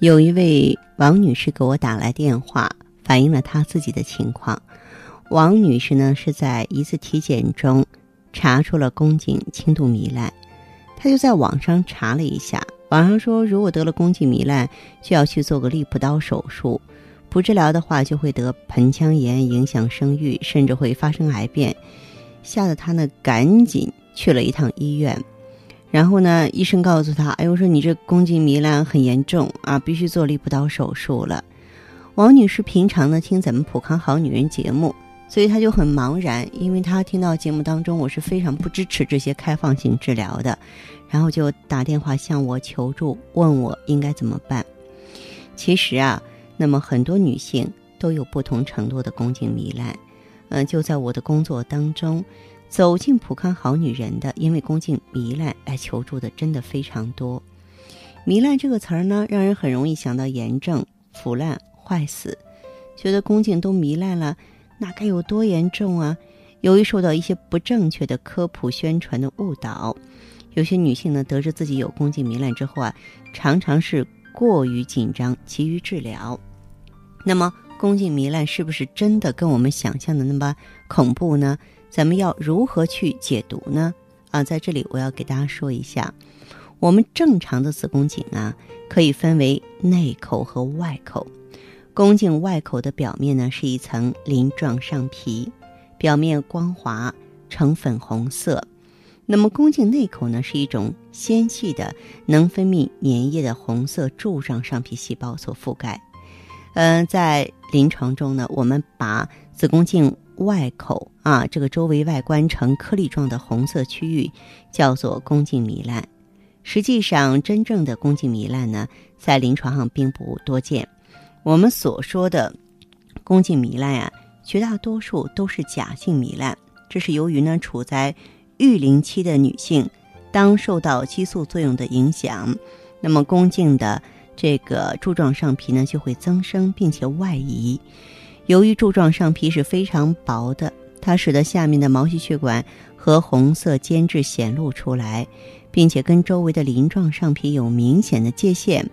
有一位王女士给我打来电话，反映了她自己的情况。王女士呢是在一次体检中查出了宫颈轻度糜烂，她就在网上查了一下，网上说如果得了宫颈糜烂，就要去做个利普刀手术，不治疗的话就会得盆腔炎，影响生育，甚至会发生癌变，吓得她呢赶紧去了一趟医院。然后呢，医生告诉他：“哎，我说你这宫颈糜烂很严重啊，必须做利普刀手术了。”王女士平常呢听咱们普康好女人节目，所以她就很茫然，因为她听到节目当中我是非常不支持这些开放性治疗的，然后就打电话向我求助，问我应该怎么办。其实啊，那么很多女性都有不同程度的宫颈糜烂，嗯，就在我的工作当中。走进普康好女人的，因为宫颈糜烂来求助的真的非常多。糜烂这个词儿呢，让人很容易想到炎症、腐烂、坏死，觉得宫颈都糜烂了，那该有多严重啊？由于受到一些不正确的科普宣传的误导，有些女性呢得知自己有宫颈糜烂之后啊，常常是过于紧张，急于治疗。那么，宫颈糜烂是不是真的跟我们想象的那么恐怖呢？咱们要如何去解读呢？啊，在这里我要给大家说一下，我们正常的子宫颈啊，可以分为内口和外口。宫颈外口的表面呢是一层鳞状上皮，表面光滑呈粉红色。那么宫颈内口呢是一种纤细的能分泌粘液的红色柱状上皮细胞所覆盖。嗯，在临床中呢，我们把子宫颈。外口啊，这个周围外观呈颗粒状的红色区域叫做宫颈糜烂。实际上，真正的宫颈糜烂呢，在临床上并不多见。我们所说的宫颈糜烂啊，绝大多数都是假性糜烂。这是由于呢，处在育龄期的女性，当受到激素作用的影响，那么宫颈的这个柱状上皮呢，就会增生并且外移。由于柱状上皮是非常薄的，它使得下面的毛细血管和红色间质显露出来，并且跟周围的鳞状上皮有明显的界限，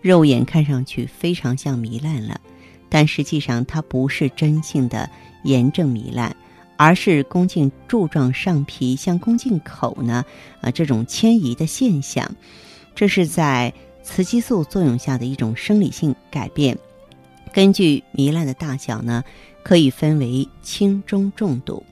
肉眼看上去非常像糜烂了。但实际上它不是真性的炎症糜烂，而是宫颈柱状上皮向宫颈口呢，啊这种迁移的现象，这是在雌激素作用下的一种生理性改变。根据糜烂的大小呢，可以分为轻、中、重度。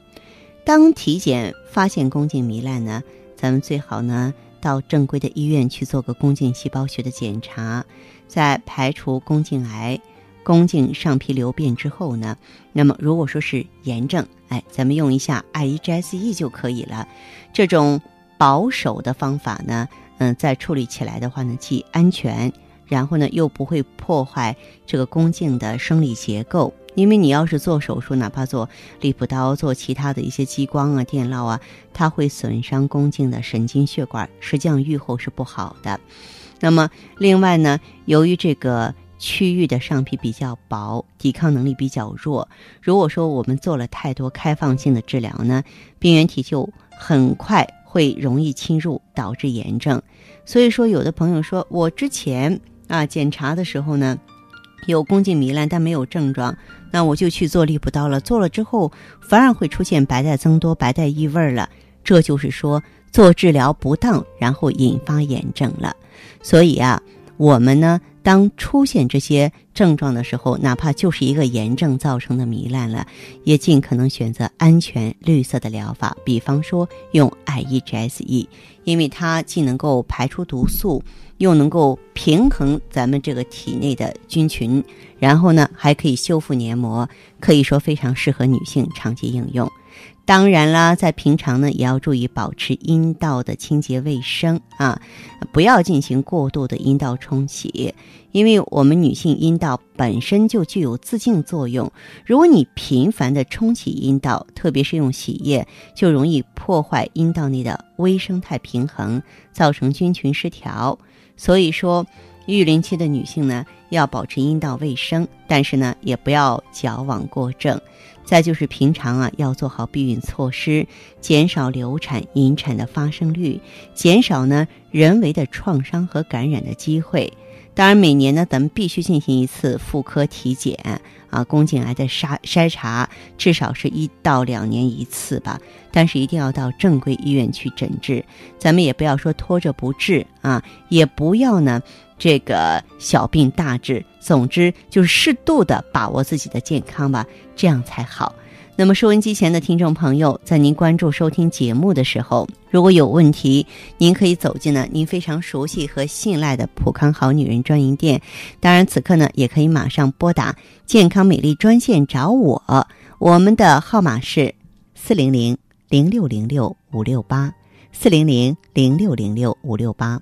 当体检发现宫颈糜烂呢，咱们最好呢到正规的医院去做个宫颈细胞学的检查，在排除宫颈癌、宫颈上皮瘤变之后呢，那么如果说是炎症，哎，咱们用一下 IEGSE 就可以了。这种保守的方法呢，嗯，在处理起来的话呢，既安全。然后呢，又不会破坏这个宫颈的生理结构，因为你要是做手术，哪怕做利普刀、做其他的一些激光啊、电烙啊，它会损伤宫颈的神经血管，实际上愈后是不好的。那么，另外呢，由于这个区域的上皮比较薄，抵抗能力比较弱，如果说我们做了太多开放性的治疗呢，病原体就很快会容易侵入，导致炎症。所以说，有的朋友说我之前。啊，检查的时候呢，有宫颈糜烂，但没有症状，那我就去做利普刀了。做了之后，反而会出现白带增多、白带异味了。这就是说做治疗不当，然后引发炎症了。所以啊，我们呢，当出现这些症状的时候，哪怕就是一个炎症造成的糜烂了，也尽可能选择安全绿色的疗法，比方说用 IEGSE，因为它既能够排出毒素，又能够平衡咱们这个体内的菌群，然后呢还可以修复黏膜，可以说非常适合女性长期应用。当然啦，在平常呢，也要注意保持阴道的清洁卫生啊，不要进行过度的阴道冲洗，因为我们女性阴道本身就具有自净作用。如果你频繁的冲洗阴道，特别是用洗液，就容易破坏阴道内的微生态平衡，造成菌群失调。所以说，育龄期的女性呢，要保持阴道卫生，但是呢，也不要矫枉过正。再就是平常啊，要做好避孕措施，减少流产、引产的发生率，减少呢人为的创伤和感染的机会。当然，每年呢，咱们必须进行一次妇科体检啊，宫颈癌的筛筛查，至少是一到两年一次吧。但是一定要到正规医院去诊治，咱们也不要说拖着不治啊，也不要呢这个小病大治。总之就是适度的把握自己的健康吧，这样才好。那么收音机前的听众朋友，在您关注收听节目的时候，如果有问题，您可以走进呢您非常熟悉和信赖的普康好女人专营店。当然，此刻呢也可以马上拨打健康美丽专线找我，我们的号码是四零零零六零六五六八四零零零六零六五六八。